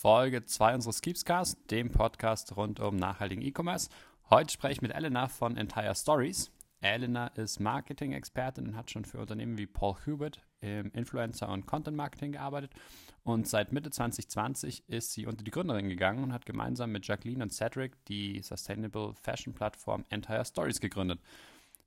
Folge 2 unseres Keepscast, dem Podcast rund um nachhaltigen E-Commerce. Heute spreche ich mit Elena von Entire Stories. Elena ist Marketing-Expertin und hat schon für Unternehmen wie Paul Hubert im Influencer- und Content-Marketing gearbeitet. Und seit Mitte 2020 ist sie unter die Gründerin gegangen und hat gemeinsam mit Jacqueline und Cedric die Sustainable Fashion-Plattform Entire Stories gegründet.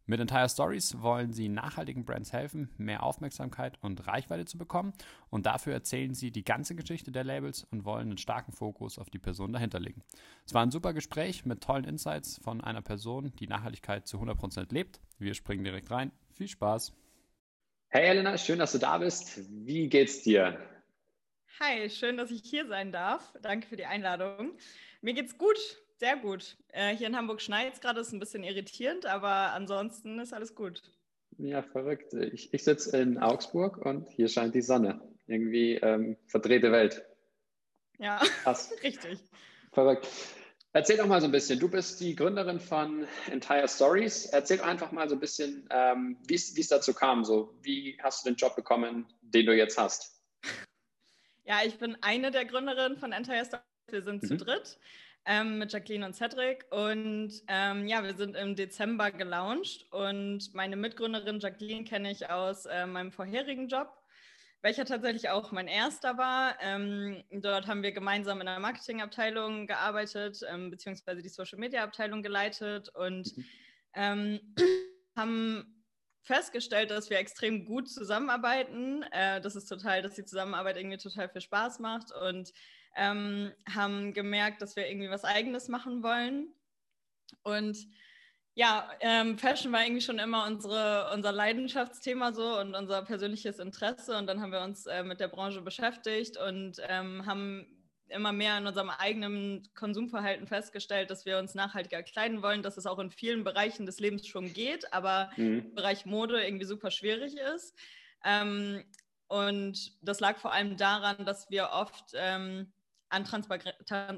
Mit Entire Stories wollen sie nachhaltigen Brands helfen, mehr Aufmerksamkeit und Reichweite zu bekommen. Und dafür erzählen sie die ganze Geschichte der Labels und wollen einen starken Fokus auf die Person dahinter legen. Es war ein super Gespräch mit tollen Insights von einer Person, die Nachhaltigkeit zu 100% lebt. Wir springen direkt rein. Viel Spaß. Hey Elena, schön, dass du da bist. Wie geht's dir? Hi, schön, dass ich hier sein darf. Danke für die Einladung. Mir geht's gut. Sehr gut. Äh, hier in Hamburg schneit es gerade, ist ein bisschen irritierend, aber ansonsten ist alles gut. Ja, verrückt. Ich, ich sitze in Augsburg und hier scheint die Sonne. Irgendwie ähm, verdrehte Welt. Ja, Krass. richtig. Verrückt. Erzähl doch mal so ein bisschen. Du bist die Gründerin von Entire Stories. Erzähl einfach mal so ein bisschen, ähm, wie es dazu kam. So, wie hast du den Job bekommen, den du jetzt hast? Ja, ich bin eine der Gründerinnen von Entire Stories. Wir sind mhm. zu dritt ähm, mit Jacqueline und Cedric. Und ähm, ja, wir sind im Dezember gelauncht und meine Mitgründerin Jacqueline kenne ich aus äh, meinem vorherigen Job, welcher tatsächlich auch mein erster war. Ähm, dort haben wir gemeinsam in der Marketingabteilung gearbeitet, ähm, beziehungsweise die Social Media Abteilung geleitet und mhm. Ähm, haben festgestellt, dass wir extrem gut zusammenarbeiten. Äh, das ist total, dass die Zusammenarbeit irgendwie total viel Spaß macht und ähm, haben gemerkt, dass wir irgendwie was Eigenes machen wollen. Und ja, ähm, Fashion war irgendwie schon immer unsere, unser Leidenschaftsthema so und unser persönliches Interesse. Und dann haben wir uns äh, mit der Branche beschäftigt und ähm, haben immer mehr in unserem eigenen Konsumverhalten festgestellt, dass wir uns nachhaltiger kleiden wollen, dass es auch in vielen Bereichen des Lebens schon geht, aber mhm. im Bereich Mode irgendwie super schwierig ist. Ähm, und das lag vor allem daran, dass wir oft ähm, an Transpar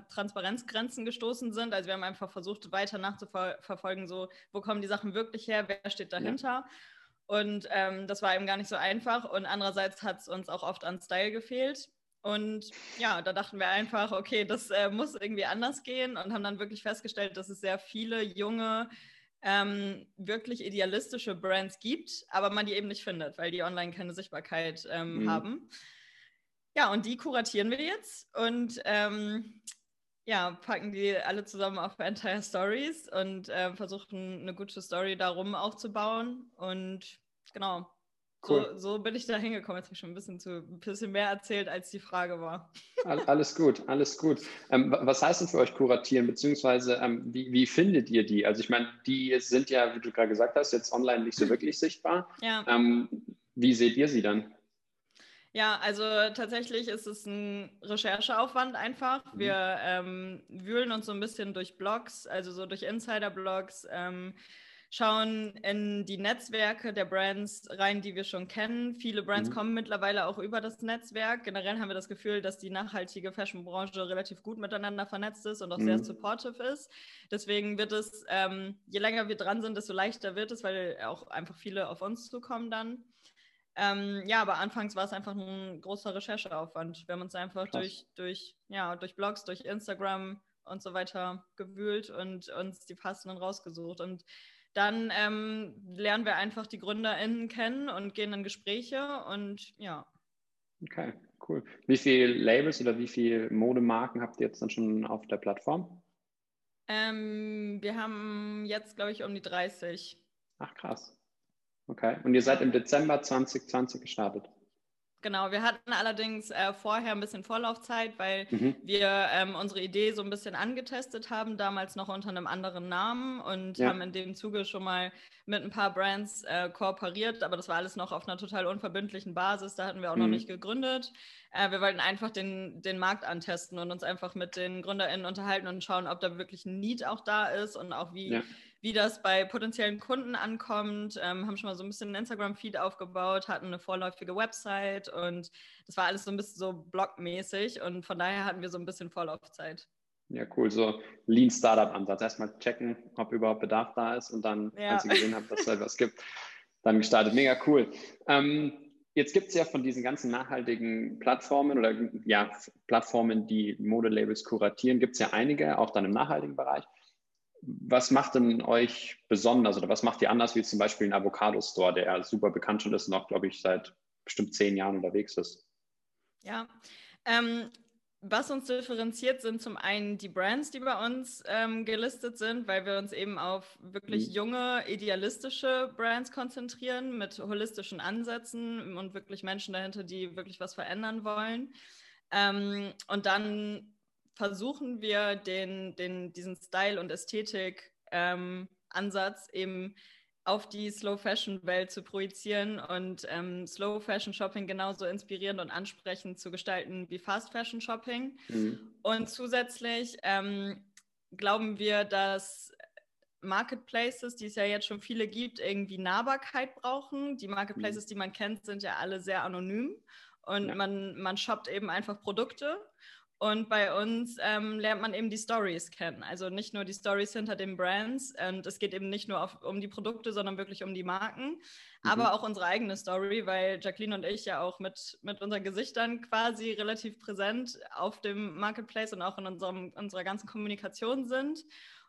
Transparenzgrenzen gestoßen sind. Also wir haben einfach versucht, weiter nachzuverfolgen, so wo kommen die Sachen wirklich her, wer steht dahinter. Ja. Und ähm, das war eben gar nicht so einfach. Und andererseits hat es uns auch oft an Style gefehlt. Und ja, da dachten wir einfach, okay, das äh, muss irgendwie anders gehen und haben dann wirklich festgestellt, dass es sehr viele junge, ähm, wirklich idealistische Brands gibt, aber man die eben nicht findet, weil die online keine Sichtbarkeit ähm, mhm. haben. Ja, und die kuratieren wir jetzt und ähm, ja, packen die alle zusammen auf Entire Stories und äh, versuchen eine gute Story darum aufzubauen. Und genau, cool. so, so, bin ich da hingekommen. Jetzt habe ich schon ein bisschen, zu, ein bisschen mehr erzählt, als die Frage war. Alles gut, alles gut. Ähm, was heißt denn für euch kuratieren, beziehungsweise ähm, wie, wie, findet ihr die? Also ich meine, die sind ja, wie du gerade gesagt hast, jetzt online nicht so wirklich sichtbar. Ja. Ähm, wie seht ihr sie dann? Ja, also tatsächlich ist es ein Rechercheaufwand einfach. Mhm. Wir ähm, wühlen uns so ein bisschen durch Blogs, also so durch Insider-Blogs, ähm, schauen in die Netzwerke der Brands rein, die wir schon kennen. Viele Brands mhm. kommen mittlerweile auch über das Netzwerk. Generell haben wir das Gefühl, dass die nachhaltige Fashion-Branche relativ gut miteinander vernetzt ist und auch mhm. sehr supportive ist. Deswegen wird es, ähm, je länger wir dran sind, desto leichter wird es, weil auch einfach viele auf uns zukommen dann. Ähm, ja, aber anfangs war es einfach ein großer Rechercheaufwand. Wir haben uns einfach durch, durch, ja, durch Blogs, durch Instagram und so weiter gewühlt und uns die passenden rausgesucht. Und dann ähm, lernen wir einfach die GründerInnen kennen und gehen in Gespräche und ja. Okay, cool. Wie viele Labels oder wie viele Modemarken habt ihr jetzt dann schon auf der Plattform? Ähm, wir haben jetzt, glaube ich, um die 30. Ach, krass. Okay. Und ihr seid im Dezember 2020 gestartet? Genau, wir hatten allerdings äh, vorher ein bisschen Vorlaufzeit, weil mhm. wir ähm, unsere Idee so ein bisschen angetestet haben, damals noch unter einem anderen Namen und ja. haben in dem Zuge schon mal mit ein paar Brands äh, kooperiert, aber das war alles noch auf einer total unverbindlichen Basis, da hatten wir auch mhm. noch nicht gegründet. Äh, wir wollten einfach den, den Markt antesten und uns einfach mit den GründerInnen unterhalten und schauen, ob da wirklich ein Need auch da ist und auch wie, ja wie das bei potenziellen Kunden ankommt, ähm, haben schon mal so ein bisschen einen Instagram-Feed aufgebaut, hatten eine vorläufige Website und das war alles so ein bisschen so blogmäßig und von daher hatten wir so ein bisschen Vorlaufzeit. Ja, cool. So Lean Startup-Ansatz. Erstmal checken, ob überhaupt Bedarf da ist und dann, ja. als ihr gesehen habt, dass es etwas gibt, dann gestartet. Mega cool. Ähm, Jetzt gibt es ja von diesen ganzen nachhaltigen Plattformen oder ja, Plattformen, die Modelabels kuratieren, gibt es ja einige, auch dann im nachhaltigen Bereich. Was macht denn euch besonders oder was macht ihr anders wie zum Beispiel ein Avocado Store, der super bekannt schon ist und auch, glaube ich, seit bestimmt zehn Jahren unterwegs ist? Ja, ähm, was uns differenziert, sind zum einen die Brands, die bei uns ähm, gelistet sind, weil wir uns eben auf wirklich mhm. junge, idealistische Brands konzentrieren mit holistischen Ansätzen und wirklich Menschen dahinter, die wirklich was verändern wollen. Ähm, und dann versuchen wir den, den, diesen Style- und Ästhetik-Ansatz ähm, eben auf die Slow Fashion Welt zu projizieren und ähm, Slow Fashion Shopping genauso inspirierend und ansprechend zu gestalten wie Fast Fashion Shopping. Mhm. Und zusätzlich ähm, glauben wir, dass Marketplaces, die es ja jetzt schon viele gibt, irgendwie Nahbarkeit brauchen. Die Marketplaces, mhm. die man kennt, sind ja alle sehr anonym und ja. man, man shoppt eben einfach Produkte. Und bei uns ähm, lernt man eben die Stories kennen. Also nicht nur die Stories hinter den Brands. Und es geht eben nicht nur auf, um die Produkte, sondern wirklich um die Marken. Mhm. Aber auch unsere eigene Story, weil Jacqueline und ich ja auch mit, mit unseren Gesichtern quasi relativ präsent auf dem Marketplace und auch in unserem, unserer ganzen Kommunikation sind.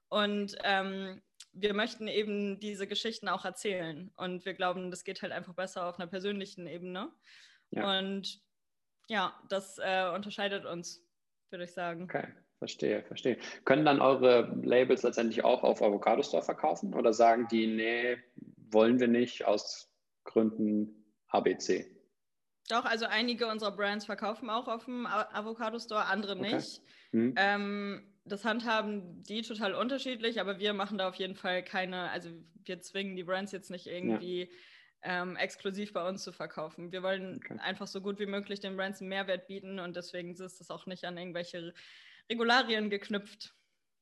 Und ähm, wir möchten eben diese Geschichten auch erzählen. Und wir glauben, das geht halt einfach besser auf einer persönlichen Ebene. Ja. Und ja, das äh, unterscheidet uns würde ich sagen. Okay, verstehe, verstehe. Können dann eure Labels letztendlich auch auf Avocado Store verkaufen oder sagen die, nee, wollen wir nicht aus Gründen ABC? Doch, also einige unserer Brands verkaufen auch auf dem Avocado Store, andere nicht. Okay. Hm. Ähm, das handhaben die total unterschiedlich, aber wir machen da auf jeden Fall keine, also wir zwingen die Brands jetzt nicht irgendwie ja ähm, exklusiv bei uns zu verkaufen. Wir wollen okay. einfach so gut wie möglich den Brands einen Mehrwert bieten und deswegen ist es auch nicht an irgendwelche Regularien geknüpft.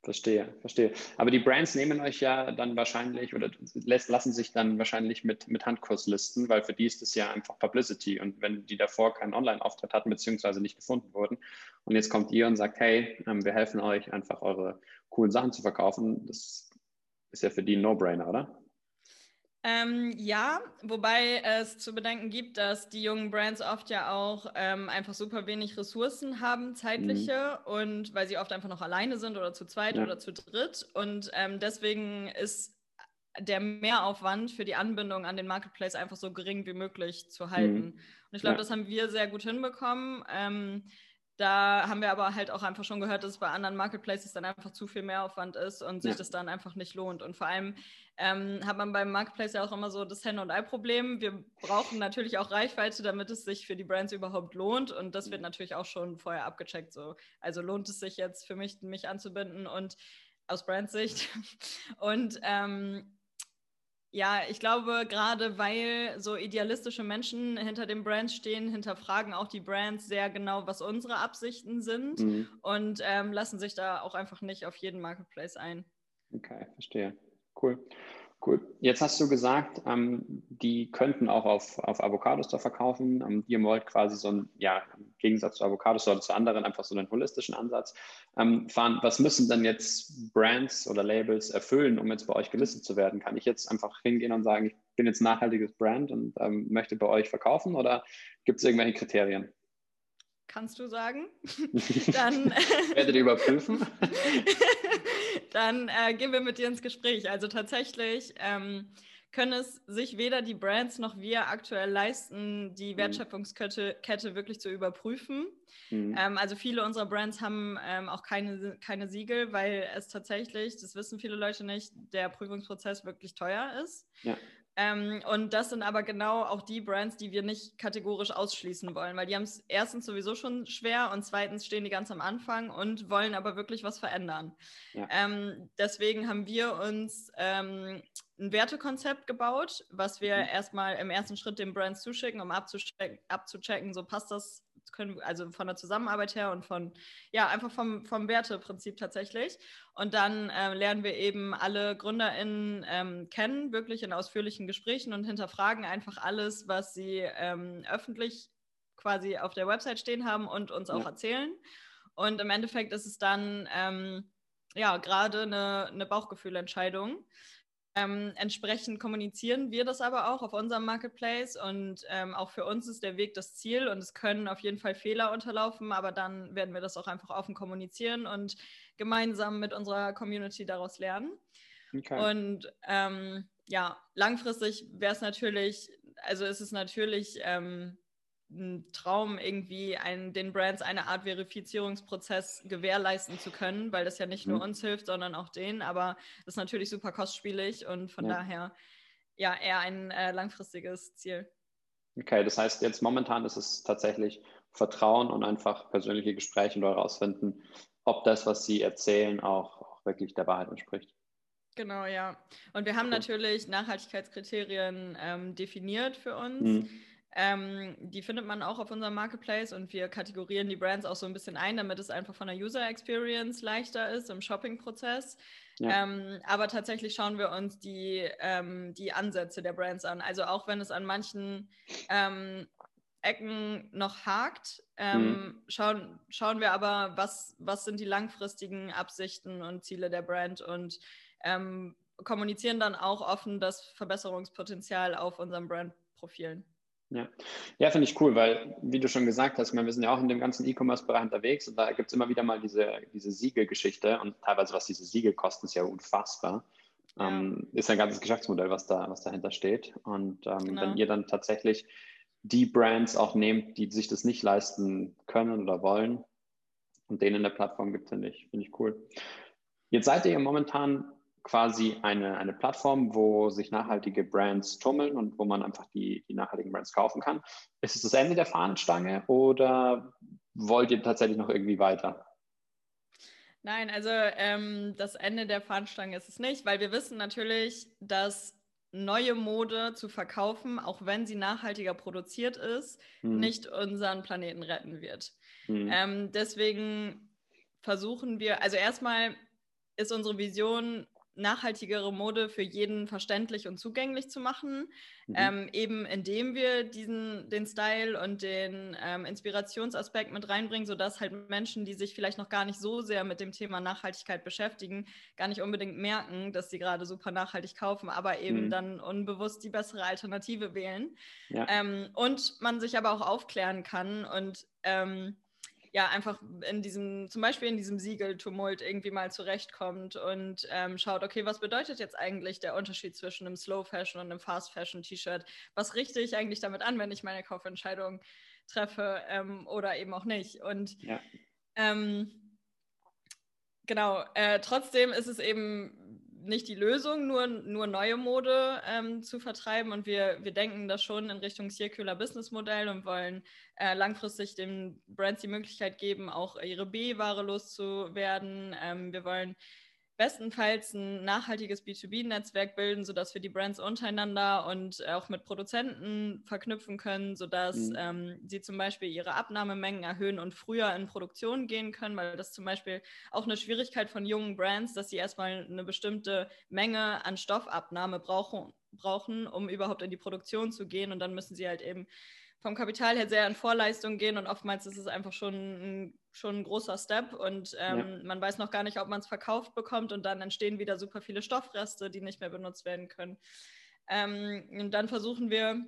Verstehe, verstehe. Aber die Brands nehmen euch ja dann wahrscheinlich oder lassen sich dann wahrscheinlich mit, mit Handkurslisten, weil für die ist es ja einfach Publicity. Und wenn die davor keinen Online-Auftritt hatten, beziehungsweise nicht gefunden wurden, und jetzt kommt ihr und sagt, hey, ähm, wir helfen euch einfach eure coolen Sachen zu verkaufen, das ist ja für die ein No-Brainer, oder? Ähm, ja, wobei es zu bedenken gibt, dass die jungen Brands oft ja auch ähm, einfach super wenig Ressourcen haben, zeitliche, mhm. und weil sie oft einfach noch alleine sind oder zu zweit ja. oder zu dritt. Und ähm, deswegen ist der Mehraufwand für die Anbindung an den Marketplace einfach so gering wie möglich zu halten. Mhm. Und ich glaube, ja. das haben wir sehr gut hinbekommen. Da haben wir aber halt auch einfach schon gehört, dass es bei anderen Marketplaces dann einfach zu viel Mehraufwand ist und sich ja. das dann einfach nicht lohnt. Und vor allem ähm, hat man beim Marketplace ja auch immer so das Henne- und Ei-Problem. Wir brauchen natürlich auch Reichweite, damit es sich für die Brands überhaupt lohnt. Und das wird natürlich auch schon vorher abgecheckt. So. Also lohnt es sich jetzt für mich, mich anzubinden und aus Brandsicht. Und ähm, ja, ich glaube, gerade weil so idealistische Menschen hinter den Brands stehen, hinterfragen auch die Brands sehr genau, was unsere Absichten sind mhm. und ähm, lassen sich da auch einfach nicht auf jeden Marketplace ein. Okay, verstehe. Cool. Cool. Jetzt hast du gesagt, ähm, die könnten auch auf, auf Avocados da verkaufen. Ähm, ihr wollt quasi so ein, ja, im Gegensatz zu Avocados oder zu anderen einfach so einen holistischen Ansatz ähm, fahren. Was müssen denn jetzt Brands oder Labels erfüllen, um jetzt bei euch gelistet zu werden? Kann ich jetzt einfach hingehen und sagen, ich bin jetzt ein nachhaltiges Brand und ähm, möchte bei euch verkaufen oder gibt es irgendwelche Kriterien? Kannst du sagen? Dann werdet ihr überprüfen. dann äh, gehen wir mit dir ins Gespräch. Also tatsächlich ähm, können es sich weder die Brands noch wir aktuell leisten, die mhm. Wertschöpfungskette Kette wirklich zu überprüfen. Mhm. Ähm, also viele unserer Brands haben ähm, auch keine, keine Siegel, weil es tatsächlich, das wissen viele Leute nicht, der Prüfungsprozess wirklich teuer ist. Ja. Ähm, und das sind aber genau auch die Brands, die wir nicht kategorisch ausschließen wollen, weil die haben es erstens sowieso schon schwer und zweitens stehen die ganz am Anfang und wollen aber wirklich was verändern. Ja. Ähm, deswegen haben wir uns ähm, ein Wertekonzept gebaut, was wir mhm. erstmal im ersten Schritt den Brands zuschicken, um abzuchecken, abzuchecken so passt das können, also von der Zusammenarbeit her und von, ja, einfach vom, vom Werteprinzip tatsächlich. Und dann äh, lernen wir eben alle GründerInnen ähm, kennen, wirklich in ausführlichen Gesprächen und hinterfragen einfach alles, was sie ähm, öffentlich quasi auf der Website stehen haben und uns auch ja. erzählen. Und im Endeffekt ist es dann ähm, ja gerade eine, eine Bauchgefühlentscheidung. Ähm, entsprechend kommunizieren wir das aber auch auf unserem Marketplace und ähm, auch für uns ist der Weg das Ziel und es können auf jeden Fall Fehler unterlaufen, aber dann werden wir das auch einfach offen kommunizieren und gemeinsam mit unserer Community daraus lernen. Okay. Und ähm, ja, langfristig wäre es natürlich, also ist es natürlich ähm, Traum, irgendwie ein, den Brands eine Art Verifizierungsprozess gewährleisten zu können, weil das ja nicht mhm. nur uns hilft, sondern auch denen. Aber das ist natürlich super kostspielig und von ja. daher ja eher ein äh, langfristiges Ziel. Okay, das heißt, jetzt momentan ist es tatsächlich Vertrauen und einfach persönliche Gespräche und herausfinden, ob das, was Sie erzählen, auch, auch wirklich der Wahrheit entspricht. Genau, ja. Und wir haben natürlich Nachhaltigkeitskriterien ähm, definiert für uns. Mhm. Ähm, die findet man auch auf unserem Marketplace und wir kategorieren die Brands auch so ein bisschen ein, damit es einfach von der User Experience leichter ist im Shopping-Prozess. Ja. Ähm, aber tatsächlich schauen wir uns die, ähm, die Ansätze der Brands an. Also auch wenn es an manchen ähm, Ecken noch hakt, ähm, mhm. schauen, schauen wir aber, was, was sind die langfristigen Absichten und Ziele der Brand und ähm, kommunizieren dann auch offen das Verbesserungspotenzial auf unseren Brandprofilen. Ja, ja finde ich cool, weil, wie du schon gesagt hast, wir sind ja auch in dem ganzen E-Commerce-Bereich unterwegs und da gibt es immer wieder mal diese, diese Siegelgeschichte und teilweise, was diese Siegel kosten, ist ja unfassbar. Ja. Ähm, ist ein ganzes Geschäftsmodell, was, da, was dahinter steht. Und ähm, genau. wenn ihr dann tatsächlich die Brands auch nehmt, die sich das nicht leisten können oder wollen und denen eine Plattform gibt, finde ich, finde ich cool. Jetzt seid ihr momentan quasi eine, eine Plattform, wo sich nachhaltige Brands tummeln und wo man einfach die, die nachhaltigen Brands kaufen kann. Ist es das Ende der Fahnenstange oder wollt ihr tatsächlich noch irgendwie weiter? Nein, also ähm, das Ende der Fahnenstange ist es nicht, weil wir wissen natürlich, dass neue Mode zu verkaufen, auch wenn sie nachhaltiger produziert ist, hm. nicht unseren Planeten retten wird. Hm. Ähm, deswegen versuchen wir, also erstmal ist unsere Vision, nachhaltigere Mode für jeden verständlich und zugänglich zu machen, mhm. ähm, eben indem wir diesen, den Style und den ähm, Inspirationsaspekt mit reinbringen, sodass halt Menschen, die sich vielleicht noch gar nicht so sehr mit dem Thema Nachhaltigkeit beschäftigen, gar nicht unbedingt merken, dass sie gerade super nachhaltig kaufen, aber eben mhm. dann unbewusst die bessere Alternative wählen. Ja. Ähm, und man sich aber auch aufklären kann und ähm, ja einfach in diesem, zum Beispiel in diesem Siegeltumult irgendwie mal zurechtkommt und ähm, schaut, okay, was bedeutet jetzt eigentlich der Unterschied zwischen einem Slow Fashion und einem Fast Fashion T-Shirt? Was richte ich eigentlich damit an, wenn ich meine Kaufentscheidung treffe ähm, oder eben auch nicht? Und ja. ähm, genau, äh, trotzdem ist es eben nicht die Lösung, nur, nur neue Mode ähm, zu vertreiben. Und wir, wir denken das schon in Richtung Circular Business Modell und wollen äh, langfristig den Brands die Möglichkeit geben, auch ihre B-Ware loszuwerden. Ähm, wir wollen bestenfalls ein nachhaltiges B2B-Netzwerk bilden, sodass wir die Brands untereinander und auch mit Produzenten verknüpfen können, sodass mhm. ähm, sie zum Beispiel ihre Abnahmemengen erhöhen und früher in Produktion gehen können, weil das zum Beispiel auch eine Schwierigkeit von jungen Brands, dass sie erstmal eine bestimmte Menge an Stoffabnahme brauchen, brauchen, um überhaupt in die Produktion zu gehen und dann müssen sie halt eben vom Kapital her sehr in Vorleistung gehen und oftmals ist es einfach schon ein, schon ein großer Step und ähm, ja. man weiß noch gar nicht, ob man es verkauft bekommt und dann entstehen wieder super viele Stoffreste, die nicht mehr benutzt werden können. Ähm, und dann versuchen wir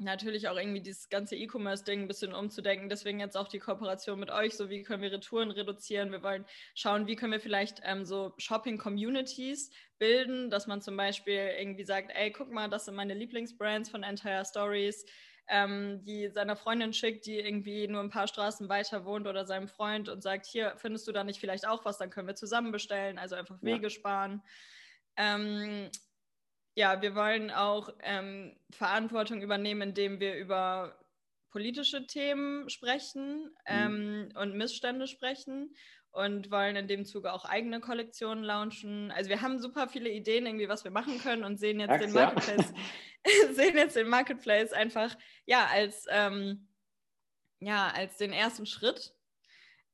natürlich auch irgendwie dieses ganze E-Commerce-Ding ein bisschen umzudenken. Deswegen jetzt auch die Kooperation mit euch, so wie können wir Retouren reduzieren. Wir wollen schauen, wie können wir vielleicht ähm, so Shopping-Communities bilden, dass man zum Beispiel irgendwie sagt, ey, guck mal, das sind meine Lieblingsbrands von Entire Stories ähm, die seiner Freundin schickt, die irgendwie nur ein paar Straßen weiter wohnt oder seinem Freund und sagt, hier findest du da nicht vielleicht auch was, dann können wir zusammen bestellen, also einfach Wege ja. sparen. Ähm, ja, wir wollen auch ähm, Verantwortung übernehmen, indem wir über politische Themen sprechen mhm. ähm, und Missstände sprechen und wollen in dem Zuge auch eigene Kollektionen launchen. Also wir haben super viele Ideen, irgendwie, was wir machen können und sehen jetzt Ach, den Marketplace, ja. sehen jetzt den Marketplace einfach ja als ähm, ja als den ersten Schritt.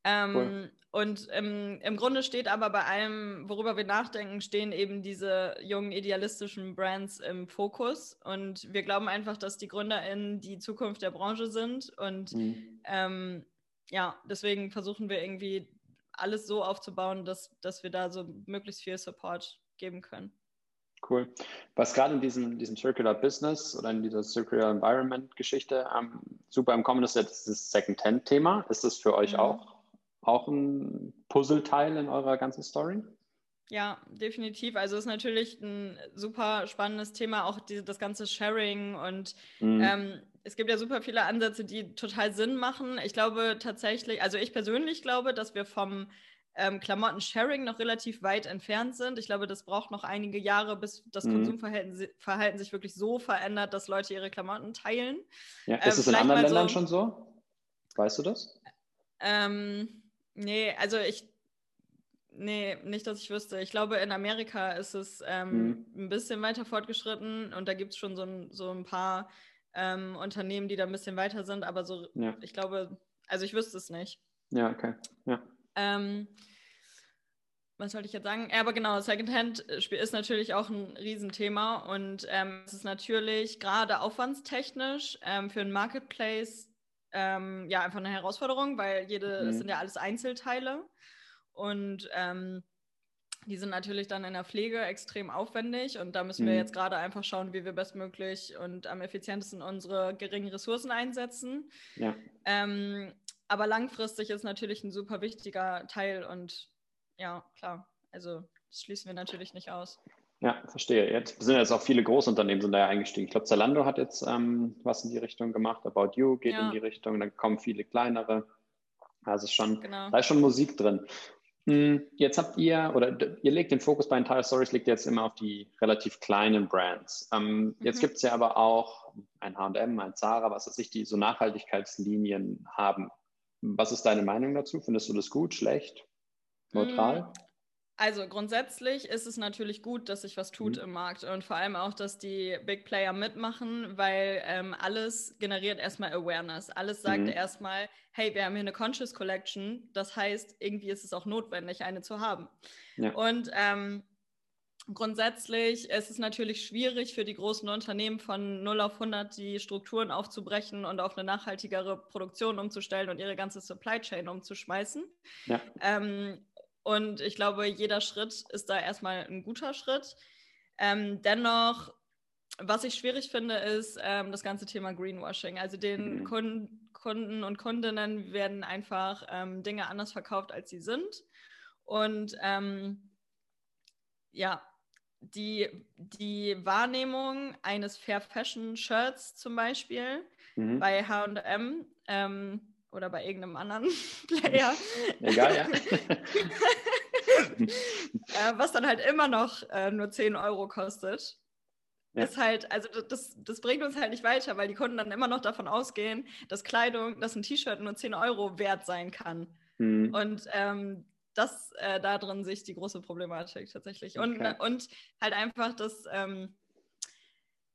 Ähm, cool. Und im, im Grunde steht aber bei allem, worüber wir nachdenken, stehen eben diese jungen idealistischen Brands im Fokus. Und wir glauben einfach, dass die GründerInnen die Zukunft der Branche sind. Und mhm. ähm, ja, deswegen versuchen wir irgendwie alles so aufzubauen, dass, dass wir da so möglichst viel Support geben können. Cool. Was gerade in diesem, diesem Circular Business oder in dieser Circular Environment Geschichte ähm, super im Kommen ist, ist das Second-Hand-Thema. Ist das für euch mhm. auch, auch ein Puzzleteil in eurer ganzen Story? Ja, definitiv. Also ist natürlich ein super spannendes Thema, auch die, das ganze Sharing und mhm. ähm, es gibt ja super viele Ansätze, die total Sinn machen. Ich glaube tatsächlich, also ich persönlich glaube, dass wir vom ähm, Klamotten-Sharing noch relativ weit entfernt sind. Ich glaube, das braucht noch einige Jahre, bis das mhm. Konsumverhalten Verhalten sich wirklich so verändert, dass Leute ihre Klamotten teilen. Ja, ist ähm, es in anderen Ländern so, schon so? Weißt du das? Ähm, nee, also ich Nee, nicht, dass ich wüsste. Ich glaube, in Amerika ist es ähm, mhm. ein bisschen weiter fortgeschritten und da gibt es schon so ein, so ein paar ähm, Unternehmen, die da ein bisschen weiter sind, aber so, ja. ich glaube, also ich wüsste es nicht. Ja, okay. Ja. Ähm, was wollte ich jetzt sagen? Ja, aber genau, Secondhand äh, ist natürlich auch ein Riesenthema und ähm, es ist natürlich gerade aufwandstechnisch ähm, für einen Marketplace ähm, ja einfach eine Herausforderung, weil jede, mhm. das sind ja alles Einzelteile und ähm, die sind natürlich dann in der Pflege extrem aufwendig und da müssen mhm. wir jetzt gerade einfach schauen, wie wir bestmöglich und am effizientesten unsere geringen Ressourcen einsetzen. Ja. Ähm, aber langfristig ist natürlich ein super wichtiger Teil und ja, klar, also das schließen wir natürlich nicht aus. Ja, verstehe. Jetzt sind jetzt auch viele Großunternehmen sind da ja eingestiegen. Ich glaube, Zalando hat jetzt ähm, was in die Richtung gemacht, About You geht ja. in die Richtung, dann kommen viele kleinere. Also schon, genau. da ist schon Musik drin. Hm, jetzt habt ihr, oder ihr legt den Fokus bei Entire Stories, liegt jetzt immer auf die relativ kleinen Brands. Ähm, mhm. Jetzt gibt es ja aber auch ein HM, ein Zara, was weiß ich, die so Nachhaltigkeitslinien haben. Was ist deine Meinung dazu? Findest du das gut, schlecht, neutral? Also grundsätzlich ist es natürlich gut, dass sich was tut mhm. im Markt und vor allem auch, dass die Big Player mitmachen, weil ähm, alles generiert erstmal Awareness. Alles sagt mhm. erstmal, hey, wir haben hier eine Conscious Collection. Das heißt, irgendwie ist es auch notwendig, eine zu haben. Ja. Und ähm, Grundsätzlich ist es natürlich schwierig für die großen Unternehmen von 0 auf 100 die Strukturen aufzubrechen und auf eine nachhaltigere Produktion umzustellen und ihre ganze Supply Chain umzuschmeißen. Ja. Ähm, und ich glaube, jeder Schritt ist da erstmal ein guter Schritt. Ähm, dennoch, was ich schwierig finde, ist ähm, das ganze Thema Greenwashing. Also den mhm. Kunden, Kunden und Kundinnen werden einfach ähm, Dinge anders verkauft, als sie sind. Und ähm, ja, die, die Wahrnehmung eines Fair Fashion Shirts zum Beispiel mhm. bei HM oder bei irgendeinem anderen Player. Egal, ja. äh, was dann halt immer noch äh, nur 10 Euro kostet. Ja. Ist halt, also das, das bringt uns halt nicht weiter, weil die Kunden dann immer noch davon ausgehen, dass Kleidung, dass ein T-Shirt nur 10 Euro wert sein kann. Mhm. Und ähm, das äh, da drin sehe ich die große Problematik tatsächlich. Und, okay. und halt einfach das, ähm,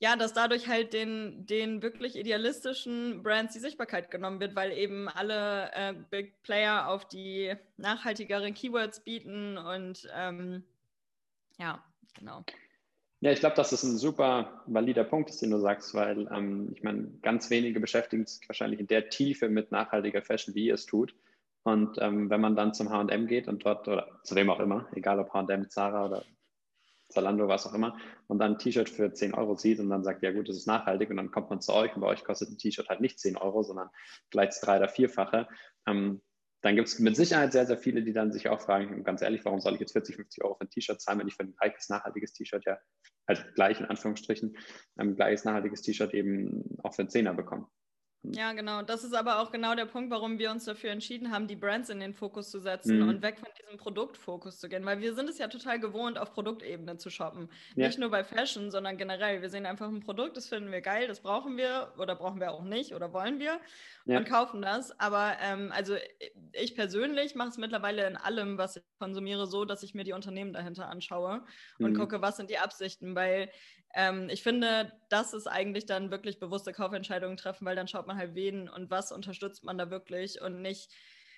ja, dass dadurch halt den, den wirklich idealistischen Brands die Sichtbarkeit genommen wird, weil eben alle äh, Big Player auf die nachhaltigeren Keywords bieten und ähm, ja, genau. Ja, ich glaube, dass das ein super valider Punkt ist, den du sagst, weil ähm, ich meine, ganz wenige beschäftigen sich wahrscheinlich in der Tiefe mit nachhaltiger Fashion, wie es tut. Und ähm, wenn man dann zum H&M geht und dort, oder zu wem auch immer, egal ob H&M, Zara oder Zalando, was auch immer, und dann ein T-Shirt für 10 Euro sieht und dann sagt, ja gut, das ist nachhaltig und dann kommt man zu euch und bei euch kostet ein T-Shirt halt nicht 10 Euro, sondern vielleicht drei- oder vierfache, ähm, dann gibt es mit Sicherheit sehr, sehr viele, die dann sich auch fragen, ganz ehrlich, warum soll ich jetzt 40, 50 Euro für ein T-Shirt zahlen, wenn ich für ein gleiches nachhaltiges T-Shirt ja, also gleich in Anführungsstrichen, ein gleiches nachhaltiges T-Shirt eben auch für einen Zehner bekomme. Ja, genau. Das ist aber auch genau der Punkt, warum wir uns dafür entschieden haben, die Brands in den Fokus zu setzen mhm. und weg von diesem Produktfokus zu gehen. Weil wir sind es ja total gewohnt, auf Produktebene zu shoppen. Ja. Nicht nur bei Fashion, sondern generell. Wir sehen einfach ein Produkt, das finden wir geil, das brauchen wir oder brauchen wir auch nicht oder wollen wir ja. und kaufen das. Aber ähm, also ich persönlich mache es mittlerweile in allem, was ich konsumiere, so, dass ich mir die Unternehmen dahinter anschaue und mhm. gucke, was sind die Absichten. Weil ähm, ich finde, das ist eigentlich dann wirklich bewusste Kaufentscheidungen treffen, weil dann schaut man halt, wen und was unterstützt man da wirklich und nicht,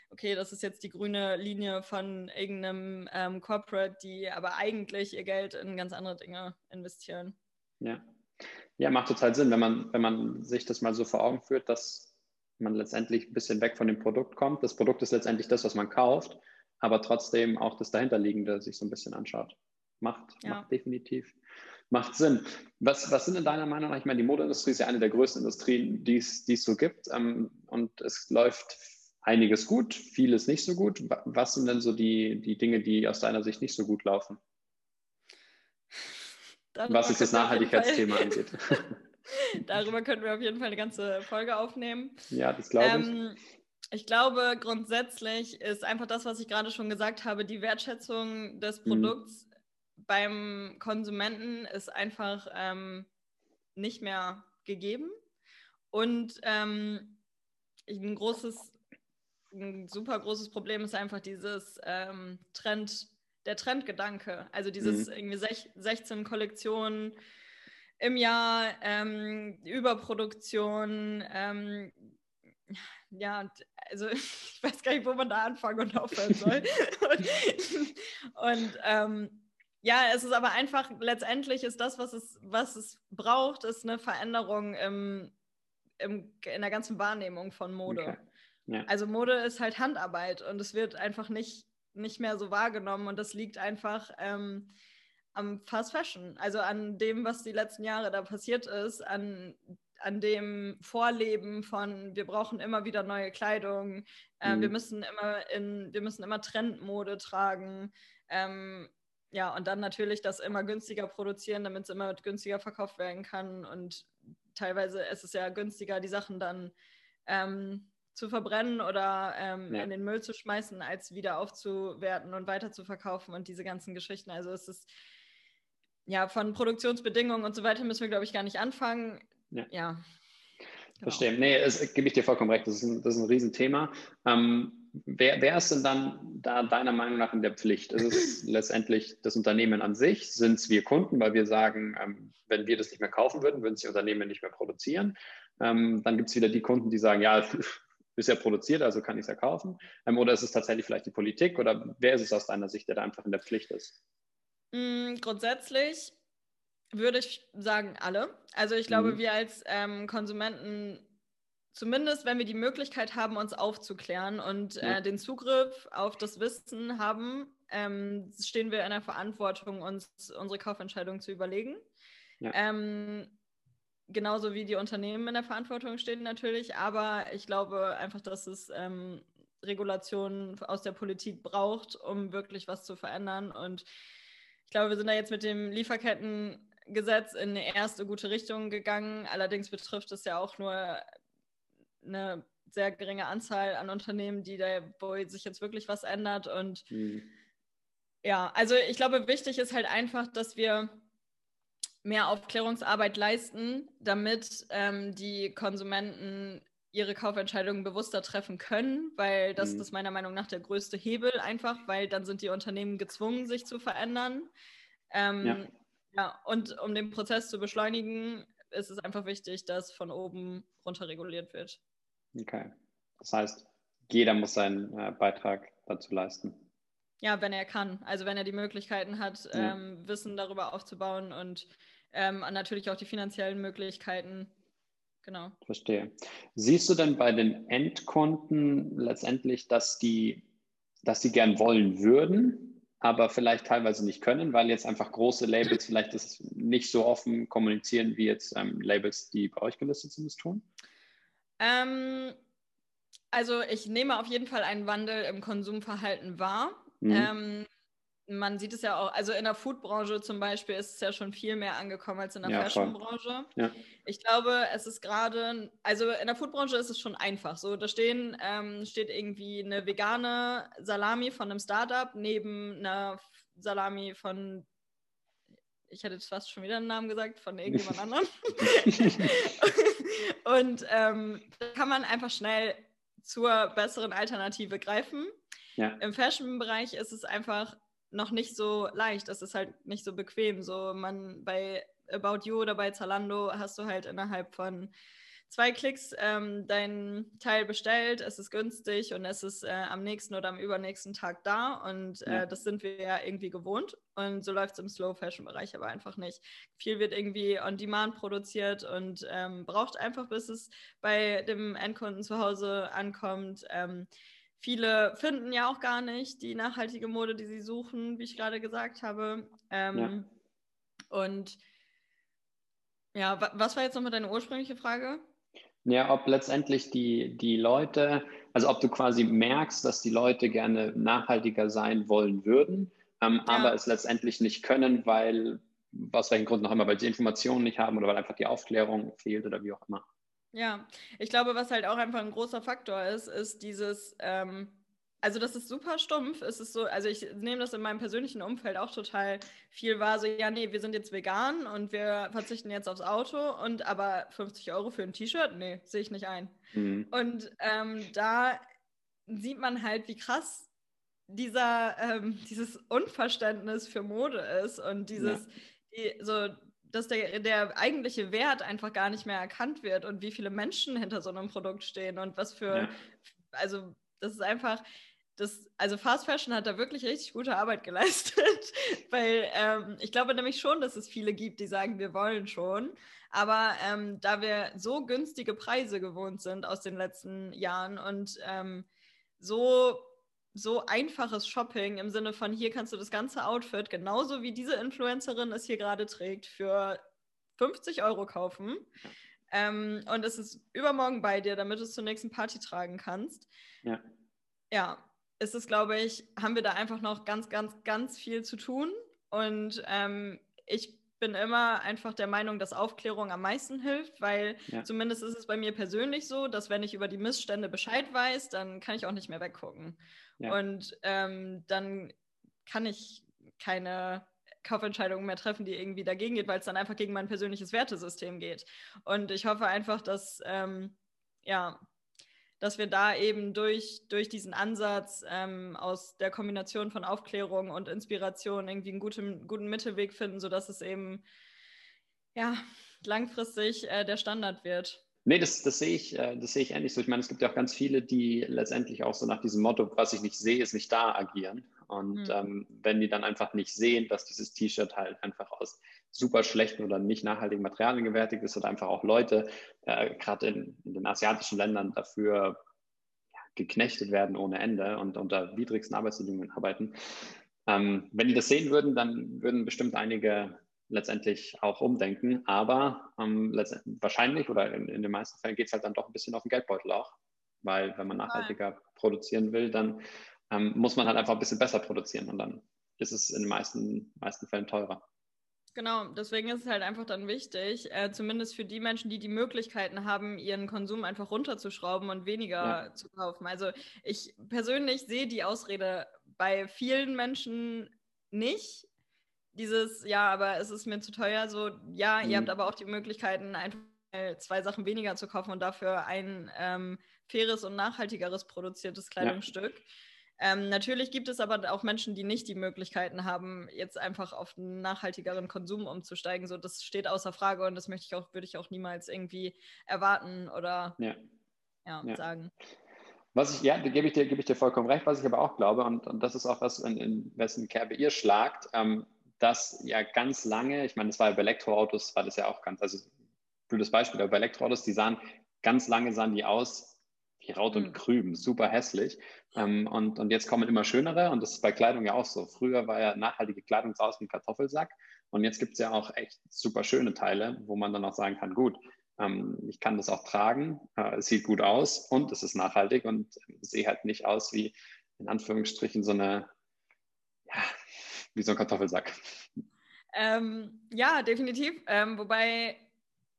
okay, das ist jetzt die grüne Linie von irgendeinem ähm, Corporate, die aber eigentlich ihr Geld in ganz andere Dinge investieren. Ja. Ja, macht total Sinn, wenn man, wenn man sich das mal so vor Augen führt, dass man letztendlich ein bisschen weg von dem Produkt kommt. Das Produkt ist letztendlich das, was man kauft, aber trotzdem auch das dahinterliegende sich so ein bisschen anschaut. Macht, ja. macht definitiv Macht Sinn. Was, was sind in deiner Meinung nach, ich meine, die Modeindustrie ist ja eine der größten Industrien, die es so gibt ähm, und es läuft einiges gut, vieles nicht so gut. Was sind denn so die, die Dinge, die aus deiner Sicht nicht so gut laufen? Darüber was ist das Nachhaltigkeitsthema angeht. Darüber könnten wir auf jeden Fall eine ganze Folge aufnehmen. Ja, das glaube ich. Ähm, ich glaube, grundsätzlich ist einfach das, was ich gerade schon gesagt habe, die Wertschätzung des mhm. Produkts mhm. Beim Konsumenten ist einfach ähm, nicht mehr gegeben. Und ähm, ein großes, ein super großes Problem ist einfach dieses ähm, Trend, der Trendgedanke. Also dieses mhm. irgendwie 16 Kollektionen im Jahr, ähm, Überproduktion, ähm, ja, also ich weiß gar nicht, wo man da anfangen und aufhören soll. und, und ähm, ja, es ist aber einfach, letztendlich ist das, was es, was es braucht, ist eine Veränderung im, im, in der ganzen Wahrnehmung von Mode. Okay. Ja. Also Mode ist halt Handarbeit und es wird einfach nicht, nicht mehr so wahrgenommen und das liegt einfach ähm, am Fast Fashion, also an dem, was die letzten Jahre da passiert ist, an an dem Vorleben von, wir brauchen immer wieder neue Kleidung, äh, mhm. wir müssen immer in, wir müssen immer Trendmode tragen. Ähm, ja, und dann natürlich das immer günstiger produzieren, damit es immer günstiger verkauft werden kann. Und teilweise ist es ja günstiger, die Sachen dann ähm, zu verbrennen oder ähm, ja. in den Müll zu schmeißen, als wieder aufzuwerten und weiter zu verkaufen und diese ganzen Geschichten. Also es ist ja von Produktionsbedingungen und so weiter müssen wir, glaube ich, gar nicht anfangen. Ja. ja. Genau. Verstehe. Nee, das gebe ich dir vollkommen recht. Das ist ein, das ist ein Riesenthema. Ähm, wer, wer ist denn dann da deiner Meinung nach in der Pflicht? Ist es letztendlich das Unternehmen an sich? Sind es wir Kunden, weil wir sagen, ähm, wenn wir das nicht mehr kaufen würden, würden es die Unternehmen nicht mehr produzieren? Ähm, dann gibt es wieder die Kunden, die sagen, ja, ist ja produziert, also kann ich es ja kaufen. Ähm, oder ist es tatsächlich vielleicht die Politik? Oder wer ist es aus deiner Sicht, der da einfach in der Pflicht ist? Mm, grundsätzlich würde ich sagen, alle. Also ich glaube, mhm. wir als ähm, Konsumenten, zumindest wenn wir die Möglichkeit haben, uns aufzuklären und äh, den Zugriff auf das Wissen haben, ähm, stehen wir in der Verantwortung, uns unsere Kaufentscheidung zu überlegen. Ja. Ähm, genauso wie die Unternehmen in der Verantwortung stehen natürlich, aber ich glaube einfach, dass es ähm, Regulationen aus der Politik braucht, um wirklich was zu verändern und ich glaube, wir sind da jetzt mit dem Lieferketten Gesetz in eine erste gute Richtung gegangen. Allerdings betrifft es ja auch nur eine sehr geringe Anzahl an Unternehmen, die da, wo sich jetzt wirklich was ändert. Und mhm. ja, also ich glaube, wichtig ist halt einfach, dass wir mehr Aufklärungsarbeit leisten, damit ähm, die Konsumenten ihre Kaufentscheidungen bewusster treffen können, weil das mhm. ist meiner Meinung nach der größte Hebel einfach, weil dann sind die Unternehmen gezwungen, sich zu verändern. Ähm, ja. Ja, und um den Prozess zu beschleunigen, ist es einfach wichtig, dass von oben runter reguliert wird. Okay. Das heißt, jeder muss seinen äh, Beitrag dazu leisten. Ja, wenn er kann. Also wenn er die Möglichkeiten hat, ja. ähm, Wissen darüber aufzubauen und ähm, natürlich auch die finanziellen Möglichkeiten. Genau. Verstehe. Siehst du denn bei den Endkunden letztendlich, dass die, dass die gern wollen würden, aber vielleicht teilweise nicht können, weil jetzt einfach große Labels vielleicht das nicht so offen kommunizieren, wie jetzt ähm, Labels, die bei euch gelistet sind, es tun? Ähm, also ich nehme auf jeden Fall einen Wandel im Konsumverhalten wahr. Mhm. Ähm, man sieht es ja auch, also in der Foodbranche zum Beispiel ist es ja schon viel mehr angekommen als in der ja, Fashionbranche. Ja. Ich glaube, es ist gerade, also in der Foodbranche ist es schon einfach. So, da stehen, ähm, steht irgendwie eine vegane Salami von einem Startup neben einer Salami von, ich hätte jetzt fast schon wieder einen Namen gesagt, von irgendjemand anderem. Und ähm, da kann man einfach schnell zur besseren Alternative greifen. Ja. Im Fashion-Bereich ist es einfach noch nicht so leicht. Es ist halt nicht so bequem. So man bei About You oder bei Zalando hast du halt innerhalb von zwei Klicks ähm, dein Teil bestellt, es ist günstig und es ist äh, am nächsten oder am übernächsten Tag da und äh, ja. das sind wir ja irgendwie gewohnt und so läuft es im Slow-Fashion-Bereich aber einfach nicht. Viel wird irgendwie on Demand produziert und ähm, braucht einfach, bis es bei dem Endkunden zu Hause ankommt. Ähm, Viele finden ja auch gar nicht die nachhaltige Mode, die sie suchen, wie ich gerade gesagt habe. Ähm, ja. Und Ja, was war jetzt nochmal deine ursprüngliche Frage? Ja, ob letztendlich die, die Leute, also ob du quasi merkst, dass die Leute gerne nachhaltiger sein wollen würden, ähm, ja. aber es letztendlich nicht können, weil, aus welchen Grund noch immer, weil sie Informationen nicht haben oder weil einfach die Aufklärung fehlt oder wie auch immer. Ja, ich glaube, was halt auch einfach ein großer Faktor ist, ist dieses, ähm, also das ist super stumpf. Es ist so, also ich nehme das in meinem persönlichen Umfeld auch total viel wahr. So, ja, nee, wir sind jetzt vegan und wir verzichten jetzt aufs Auto und aber 50 Euro für ein T-Shirt, nee, sehe ich nicht ein. Mhm. Und ähm, da sieht man halt, wie krass dieser, ähm, dieses Unverständnis für Mode ist und dieses, ja. die, so, dass der, der eigentliche Wert einfach gar nicht mehr erkannt wird und wie viele Menschen hinter so einem Produkt stehen und was für, ja. also das ist einfach, das, also Fast Fashion hat da wirklich richtig gute Arbeit geleistet, weil ähm, ich glaube nämlich schon, dass es viele gibt, die sagen, wir wollen schon. Aber ähm, da wir so günstige Preise gewohnt sind aus den letzten Jahren und ähm, so, so einfaches Shopping im Sinne von hier kannst du das ganze Outfit, genauso wie diese Influencerin es hier gerade trägt, für 50 Euro kaufen. Ähm, und es ist übermorgen bei dir, damit du es zur nächsten Party tragen kannst. Ja. Ja, ist es, glaube ich, haben wir da einfach noch ganz, ganz, ganz viel zu tun. Und ähm, ich bin immer einfach der Meinung, dass Aufklärung am meisten hilft, weil ja. zumindest ist es bei mir persönlich so, dass wenn ich über die Missstände Bescheid weiß, dann kann ich auch nicht mehr weggucken. Ja. Und ähm, dann kann ich keine Kaufentscheidungen mehr treffen, die irgendwie dagegen geht, weil es dann einfach gegen mein persönliches Wertesystem geht. Und ich hoffe einfach, dass ähm, ja, dass wir da eben durch, durch diesen Ansatz ähm, aus der Kombination von Aufklärung und Inspiration irgendwie einen guten, guten Mittelweg finden, sodass es eben ja, langfristig äh, der Standard wird. Nee, das, das sehe ich, äh, das sehe ich ähnlich so. Ich meine, es gibt ja auch ganz viele, die letztendlich auch so nach diesem Motto, was ich nicht sehe, ist nicht da agieren. Und mhm. ähm, wenn die dann einfach nicht sehen, dass dieses T-Shirt halt einfach aus super schlechten oder nicht nachhaltigen Materialien gewertigt ist oder einfach auch Leute, äh, gerade in, in, den asiatischen Ländern, dafür ja, geknechtet werden ohne Ende und unter widrigsten Arbeitsbedingungen arbeiten. Ähm, wenn die das sehen würden, dann würden bestimmt einige letztendlich auch umdenken. Aber ähm, wahrscheinlich oder in, in, den meisten Fällen geht es halt dann doch ein bisschen auf den Geldbeutel auch. Weil wenn man nachhaltiger ja. produzieren will, dann ähm, muss man halt einfach ein bisschen besser produzieren und dann ist es in den meisten, meisten Fällen teurer. Genau, deswegen ist es halt einfach dann wichtig, äh, zumindest für die Menschen, die die Möglichkeiten haben, ihren Konsum einfach runterzuschrauben und weniger ja. zu kaufen. Also ich persönlich sehe die Ausrede bei vielen Menschen nicht. Dieses, ja, aber es ist mir zu teuer. So, ja, mhm. ihr habt aber auch die Möglichkeiten, einfach zwei Sachen weniger zu kaufen und dafür ein ähm, faires und nachhaltigeres produziertes Kleidungsstück. Ja. Ähm, natürlich gibt es aber auch Menschen, die nicht die Möglichkeiten haben, jetzt einfach auf einen nachhaltigeren Konsum umzusteigen. So, das steht außer Frage und das möchte ich auch, würde ich auch niemals irgendwie erwarten oder ja. Ja, ja. sagen. Was ich, ja, da gebe ich dir, gebe ich dir vollkommen recht, was ich aber auch glaube, und, und das ist auch was, in, in wessen Kerbe ihr schlagt, ähm, dass ja ganz lange, ich meine, das war ja bei Elektroautos, war das ja auch ganz, also blödes Beispiel, aber bei Elektroautos, die sahen, ganz lange sahen die aus Raut und mhm. Krüben, super hässlich. Ähm, und, und jetzt kommen immer schönere und das ist bei Kleidung ja auch so. Früher war ja nachhaltige Kleidung aus dem Kartoffelsack und jetzt gibt es ja auch echt super schöne Teile, wo man dann auch sagen kann, gut, ähm, ich kann das auch tragen, äh, es sieht gut aus und es ist nachhaltig und sehe halt nicht aus wie in Anführungsstrichen so eine, ja, wie so ein Kartoffelsack. Ähm, ja, definitiv. Ähm, wobei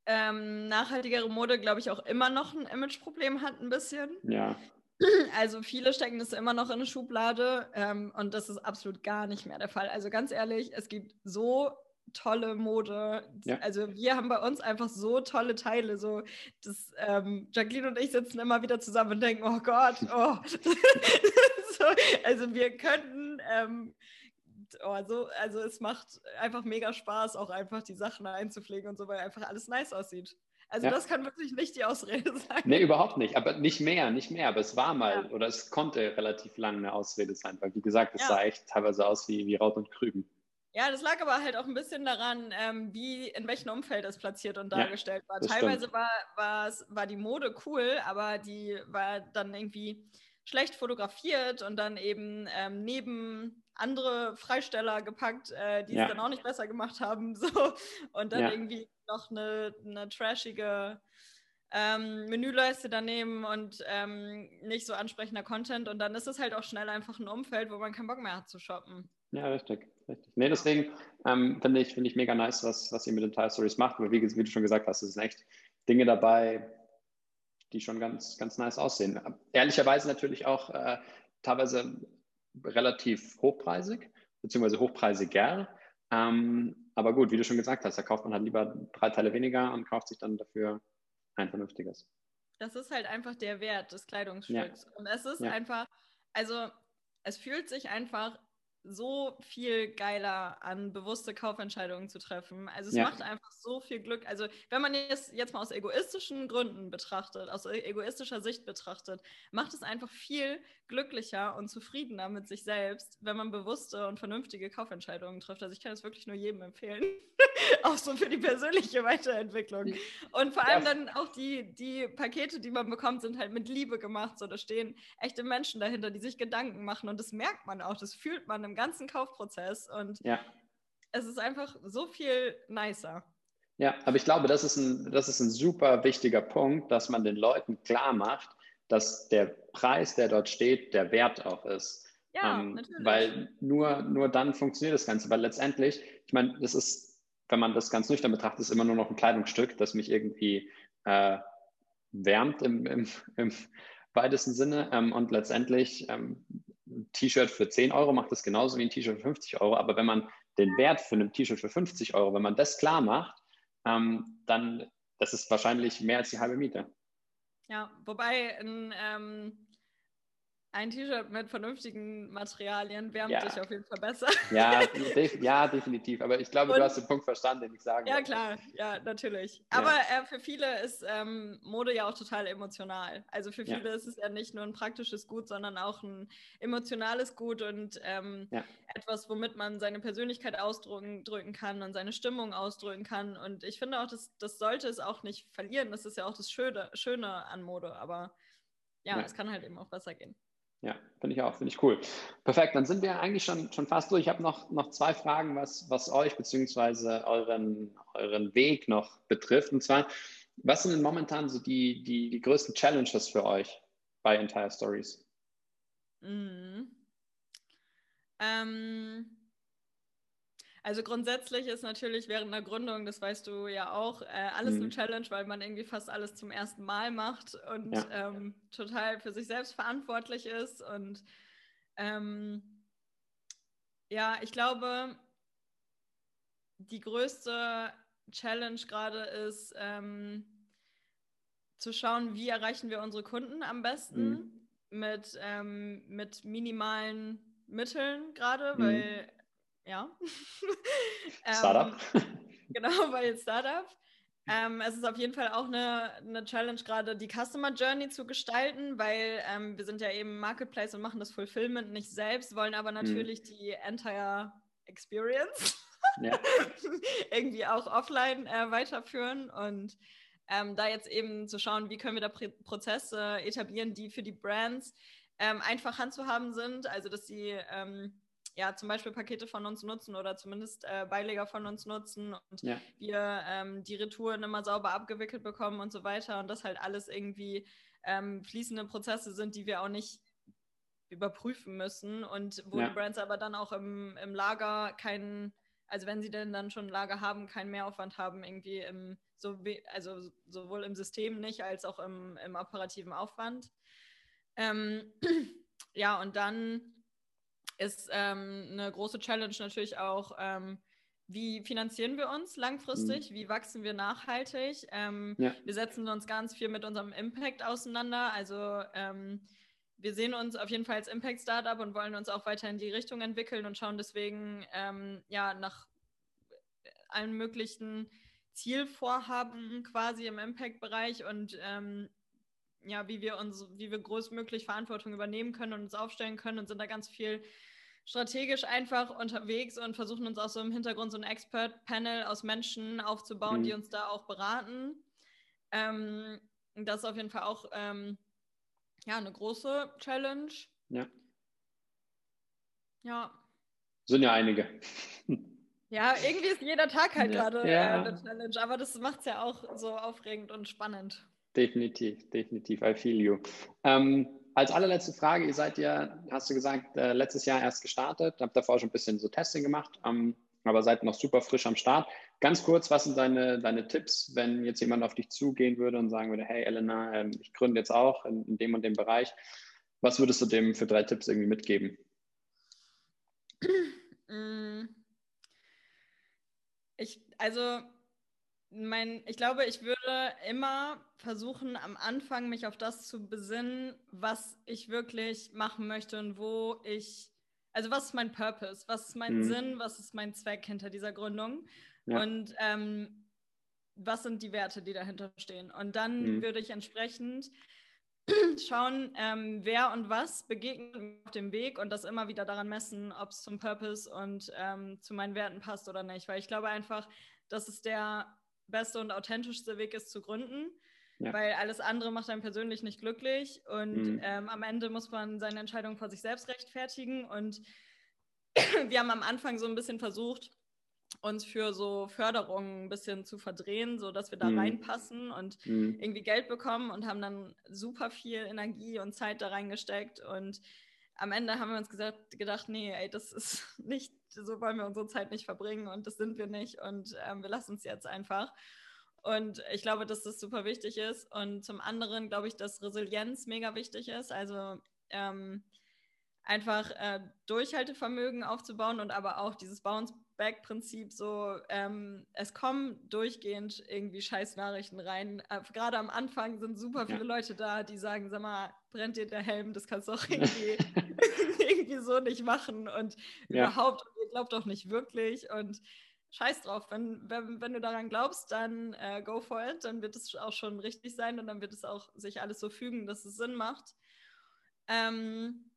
ähm, nachhaltigere Mode, glaube ich, auch immer noch ein Imageproblem hat, ein bisschen. Ja. Also viele stecken das immer noch in eine Schublade ähm, und das ist absolut gar nicht mehr der Fall. Also ganz ehrlich, es gibt so tolle Mode. Ja. Also wir haben bei uns einfach so tolle Teile. So, dass ähm, Jacqueline und ich sitzen immer wieder zusammen und denken, oh Gott, oh. so, also wir könnten ähm, oh, so, also es macht einfach mega Spaß, auch einfach die Sachen einzupflegen und so, weil einfach alles nice aussieht. Also ja. das kann wirklich nicht die Ausrede sein. Nee, überhaupt nicht. Aber nicht mehr, nicht mehr. Aber es war mal, ja. oder es konnte relativ lange eine Ausrede sein, weil wie gesagt, es ja. sah echt teilweise aus wie, wie Raut und Krüben. Ja, das lag aber halt auch ein bisschen daran, ähm, wie, in welchem Umfeld es platziert und dargestellt war. Teilweise war, war die Mode cool, aber die war dann irgendwie schlecht fotografiert und dann eben ähm, neben andere Freisteller gepackt, äh, die ja. es dann auch nicht besser gemacht haben. So. Und dann ja. irgendwie noch eine, eine trashige ähm, Menüleiste daneben und ähm, nicht so ansprechender Content. Und dann ist es halt auch schnell einfach ein Umfeld, wo man keinen Bock mehr hat zu shoppen. Ja, richtig. richtig. Nee, deswegen ähm, finde ich, find ich mega nice, was, was ihr mit den Tile Stories macht. Aber wie, wie, du schon gesagt hast, es sind echt Dinge dabei, die schon ganz, ganz nice aussehen. Ehrlicherweise natürlich auch äh, teilweise relativ hochpreisig, beziehungsweise hochpreisiger. Ähm, aber gut, wie du schon gesagt hast, da kauft man halt lieber drei Teile weniger und kauft sich dann dafür ein vernünftiges. Das ist halt einfach der Wert des Kleidungsstücks. Ja. Und es ist ja. einfach, also es fühlt sich einfach so viel geiler an, bewusste Kaufentscheidungen zu treffen. Also es ja. macht einfach so viel Glück. Also wenn man es jetzt mal aus egoistischen Gründen betrachtet, aus egoistischer Sicht betrachtet, macht es einfach viel glücklicher und zufriedener mit sich selbst, wenn man bewusste und vernünftige Kaufentscheidungen trifft. Also ich kann es wirklich nur jedem empfehlen. auch so für die persönliche Weiterentwicklung. Und vor allem ja. dann auch die, die Pakete, die man bekommt, sind halt mit Liebe gemacht. So, da stehen echte Menschen dahinter, die sich Gedanken machen. Und das merkt man auch, das fühlt man im ganzen Kaufprozess. Und ja. es ist einfach so viel nicer. Ja, aber ich glaube, das ist, ein, das ist ein super wichtiger Punkt, dass man den Leuten klar macht, dass der Preis, der dort steht, der Wert auch ist. Ja, ähm, natürlich. Weil nur, nur dann funktioniert das Ganze. Weil letztendlich, ich meine, das ist, wenn man das ganz nüchtern betrachtet, ist immer nur noch ein Kleidungsstück, das mich irgendwie äh, wärmt im, im, im, weitesten Sinne. Ähm, und letztendlich ähm, T-Shirt für 10 Euro macht das genauso wie ein T-Shirt für 50 Euro. Aber wenn man den Wert für ein T-Shirt für 50 Euro, wenn man das klar macht, ähm, dann das ist wahrscheinlich mehr als die halbe Miete. Ja, wobei ein, ähm, ein T-Shirt mit vernünftigen Materialien wärmt ja. dich auf jeden Fall besser. Ja, def ja definitiv. Aber ich glaube, Und, du hast den Punkt verstanden, den ich sagen Ja, wollte. klar, ja, natürlich. Ja. Aber äh, für viele ist ähm, Mode ja auch total emotional. Also für viele ja. ist es ja nicht nur ein praktisches Gut, sondern auch ein emotionales Gut und ähm, etwas, womit man seine Persönlichkeit ausdrücken kann und seine Stimmung ausdrücken kann. Und ich finde auch, das, das sollte es auch nicht verlieren. Das ist ja auch das Schöne, Schöne an Mode. Aber ja, es kann halt eben auch besser gehen. Ja, finde ich auch, finde ich cool. Perfekt, dann sind wir eigentlich schon, schon fast durch. Ich habe noch, noch zwei Fragen, was, was euch bzw. Euren, euren Weg noch betrifft. Und zwar, was sind denn momentan so die, die, die größten Challenges für euch bei Entire Stories? Mhm. Ähm, also grundsätzlich ist natürlich während der Gründung, das weißt du ja auch, äh, alles mhm. eine Challenge, weil man irgendwie fast alles zum ersten Mal macht und ja. ähm, total für sich selbst verantwortlich ist. Und ähm, ja, ich glaube, die größte Challenge gerade ist, ähm, zu schauen, wie erreichen wir unsere Kunden am besten mhm. mit, ähm, mit minimalen Mitteln gerade, mhm. weil ja. Startup. ähm, genau, bei Startup. Ähm, es ist auf jeden Fall auch eine, eine Challenge, gerade die Customer Journey zu gestalten, weil ähm, wir sind ja eben Marketplace und machen das Fulfillment nicht selbst, wollen aber mhm. natürlich hm. die entire Experience ja. irgendwie auch offline äh, weiterführen und ähm, da jetzt eben zu schauen, wie können wir da Pr Prozesse etablieren, die für die Brands ähm, einfach handzuhaben sind, also dass sie ähm, ja, zum Beispiel Pakete von uns nutzen oder zumindest äh, Beileger von uns nutzen und ja. wir ähm, die Retouren immer sauber abgewickelt bekommen und so weiter und das halt alles irgendwie ähm, fließende Prozesse sind, die wir auch nicht überprüfen müssen und wo ja. die Brands aber dann auch im, im Lager keinen, also wenn sie denn dann schon ein Lager haben, keinen Mehraufwand haben, irgendwie im, so, also sowohl im System nicht als auch im, im operativen Aufwand. Ähm, ja, und dann ist ähm, eine große Challenge natürlich auch, ähm, wie finanzieren wir uns langfristig? Mhm. Wie wachsen wir nachhaltig? Ähm, ja. Wir setzen uns ganz viel mit unserem Impact auseinander. Also ähm, wir sehen uns auf jeden Fall als Impact-Startup und wollen uns auch weiter in die Richtung entwickeln und schauen deswegen ähm, ja nach allen möglichen Zielvorhaben quasi im Impact-Bereich und ähm, ja, wie wir uns, wie wir größtmöglich Verantwortung übernehmen können und uns aufstellen können und sind da ganz viel strategisch einfach unterwegs und versuchen uns auch so im Hintergrund so ein Expert-Panel aus Menschen aufzubauen, mhm. die uns da auch beraten. Ähm, das ist auf jeden Fall auch ähm, Ja, eine große Challenge. Ja. Ja. Sind ja einige. Ja, irgendwie ist jeder Tag halt ja. gerade ja. äh, eine Challenge, aber das macht es ja auch so aufregend und spannend. Definitiv, definitiv. I feel you. Ähm, als allerletzte Frage, ihr seid ja, hast du gesagt, äh, letztes Jahr erst gestartet, habt davor schon ein bisschen so Testing gemacht, ähm, aber seid noch super frisch am Start. Ganz kurz, was sind deine, deine Tipps, wenn jetzt jemand auf dich zugehen würde und sagen würde, hey Elena, ähm, ich gründe jetzt auch in, in dem und dem Bereich. Was würdest du dem für drei Tipps irgendwie mitgeben? Mm. Ich, also mein, ich glaube, ich würde immer versuchen, am Anfang mich auf das zu besinnen, was ich wirklich machen möchte und wo ich, also was ist mein Purpose, was ist mein mhm. Sinn, was ist mein Zweck hinter dieser Gründung ja. und ähm, was sind die Werte, die dahinter stehen. Und dann mhm. würde ich entsprechend schauen, ähm, wer und was begegnet auf dem Weg und das immer wieder daran messen, ob es zum Purpose und ähm, zu meinen Werten passt oder nicht. Weil ich glaube einfach, dass es der beste und authentischste Weg ist zu gründen. Ja. Weil alles andere macht einen persönlich nicht glücklich und mhm. ähm, am Ende muss man seine Entscheidung vor sich selbst rechtfertigen. Und wir haben am Anfang so ein bisschen versucht, uns für so Förderungen ein bisschen zu verdrehen, sodass wir da mhm. reinpassen und mhm. irgendwie Geld bekommen und haben dann super viel Energie und Zeit da reingesteckt. Und am Ende haben wir uns gesagt, gedacht, nee, ey, das ist nicht so wollen wir unsere Zeit nicht verbringen und das sind wir nicht und ähm, wir lassen es jetzt einfach. Und ich glaube, dass das super wichtig ist. Und zum anderen glaube ich, dass Resilienz mega wichtig ist. Also ähm, einfach äh, Durchhaltevermögen aufzubauen und aber auch dieses Bounce-Back-Prinzip so, ähm, es kommen durchgehend irgendwie Scheißnachrichten rein. Äh, Gerade am Anfang sind super viele ja. Leute da, die sagen, sag mal, brennt dir der Helm, das kannst du auch irgendwie, irgendwie so nicht machen und ja. überhaupt, ihr glaubt doch nicht wirklich und scheiß drauf, wenn, wenn, wenn du daran glaubst, dann äh, go for it, dann wird es auch schon richtig sein und dann wird es auch sich alles so fügen, dass es Sinn macht. Ähm,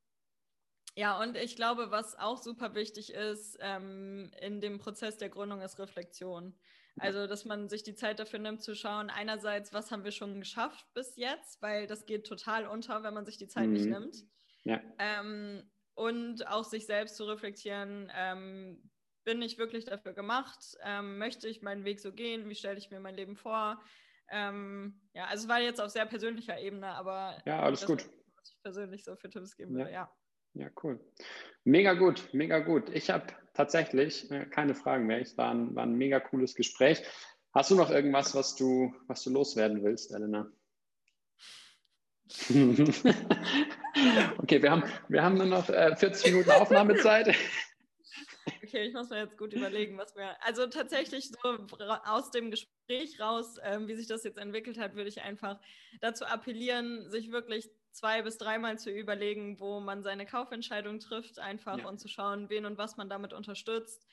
ja, und ich glaube, was auch super wichtig ist ähm, in dem Prozess der Gründung, ist Reflexion. Also, dass man sich die Zeit dafür nimmt, zu schauen, einerseits, was haben wir schon geschafft bis jetzt, weil das geht total unter, wenn man sich die Zeit mhm. nicht nimmt. Ja. Ähm, und auch sich selbst zu reflektieren, ähm, bin ich wirklich dafür gemacht? Ähm, möchte ich meinen Weg so gehen? Wie stelle ich mir mein Leben vor? Ähm, ja, also es war jetzt auf sehr persönlicher Ebene, aber ja, alles gut. Was ich persönlich so für Tipps geben würde, ja. Ja, cool. Mega gut, mega gut. Ich habe tatsächlich äh, keine Fragen mehr. Es war ein, war ein mega cooles Gespräch. Hast du noch irgendwas, was du, was du loswerden willst, Elena? okay, wir haben, wir haben nur noch äh, 40 Minuten Aufnahmezeit. Okay, ich muss mir jetzt gut überlegen, was wir. Also tatsächlich so aus dem Gespräch raus, ähm, wie sich das jetzt entwickelt hat, würde ich einfach dazu appellieren, sich wirklich zwei bis dreimal zu überlegen, wo man seine Kaufentscheidung trifft, einfach ja. und zu schauen, wen und was man damit unterstützt.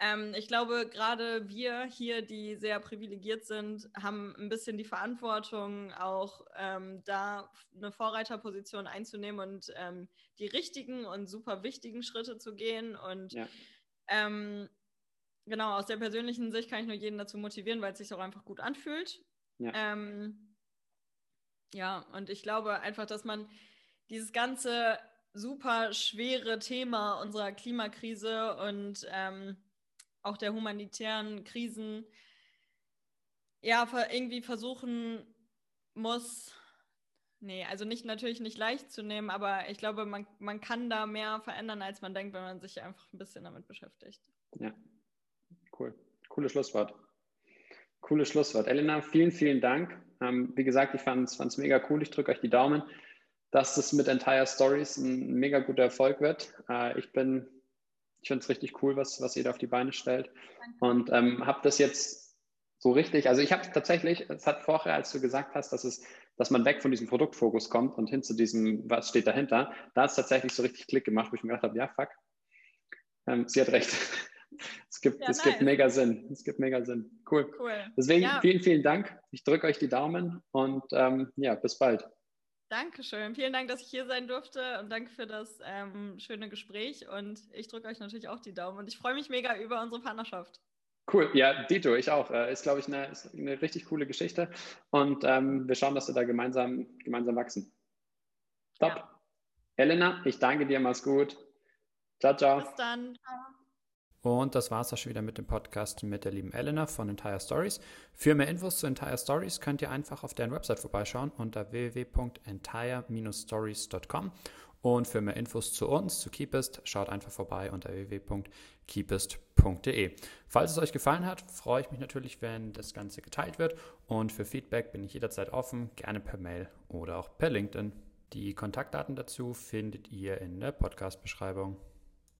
Ähm, ich glaube, gerade wir hier, die sehr privilegiert sind, haben ein bisschen die Verantwortung, auch ähm, da eine Vorreiterposition einzunehmen und ähm, die richtigen und super wichtigen Schritte zu gehen. Und ja. Ähm, genau, aus der persönlichen Sicht kann ich nur jeden dazu motivieren, weil es sich auch einfach gut anfühlt. Ja. Ähm, ja, und ich glaube einfach, dass man dieses ganze super schwere Thema unserer Klimakrise und ähm, auch der humanitären Krisen ja irgendwie versuchen muss, nee, also nicht natürlich nicht leicht zu nehmen, aber ich glaube, man, man kann da mehr verändern, als man denkt, wenn man sich einfach ein bisschen damit beschäftigt. Ja, cool. Cooles Schlusswort. Cooles Schlusswort. Elena, vielen, vielen Dank. Ähm, wie gesagt, ich fand es mega cool. Ich drücke euch die Daumen, dass das mit Entire Stories ein mega guter Erfolg wird. Äh, ich bin, ich finde es richtig cool, was, was ihr da auf die Beine stellt. Danke. Und ähm, habe das jetzt so richtig, also ich habe tatsächlich, es hat vorher, als du gesagt hast, dass es, dass man weg von diesem Produktfokus kommt und hin zu diesem, was steht dahinter, da es tatsächlich so richtig Klick gemacht, wo ich mir gedacht habe, ja, fuck, ähm, sie hat recht. es gibt, ja, es gibt mega Sinn. Es gibt mega Sinn. Cool. cool. Deswegen ja. vielen, vielen Dank. Ich drücke euch die Daumen und ähm, ja, bis bald. Dankeschön. Vielen Dank, dass ich hier sein durfte und danke für das ähm, schöne Gespräch. Und ich drücke euch natürlich auch die Daumen und ich freue mich mega über unsere Partnerschaft. Cool, ja, Dito, ich auch. Äh, ist, glaube ich, eine, eine, richtig coole Geschichte. Und ähm, wir schauen, dass wir da gemeinsam, gemeinsam wachsen. Top. Ja. Elena, ich danke dir, mach's gut. Ciao, ciao. Bis dann. Und das war's auch schon wieder mit dem Podcast mit der lieben Elena von Entire Stories. Für mehr Infos zu Entire Stories könnt ihr einfach auf deren Website vorbeischauen unter www.entire-stories.com. Und für mehr Infos zu uns, zu Keepest, schaut einfach vorbei unter www.keepest.de. Falls es euch gefallen hat, freue ich mich natürlich, wenn das Ganze geteilt wird. Und für Feedback bin ich jederzeit offen, gerne per Mail oder auch per LinkedIn. Die Kontaktdaten dazu findet ihr in der Podcast-Beschreibung.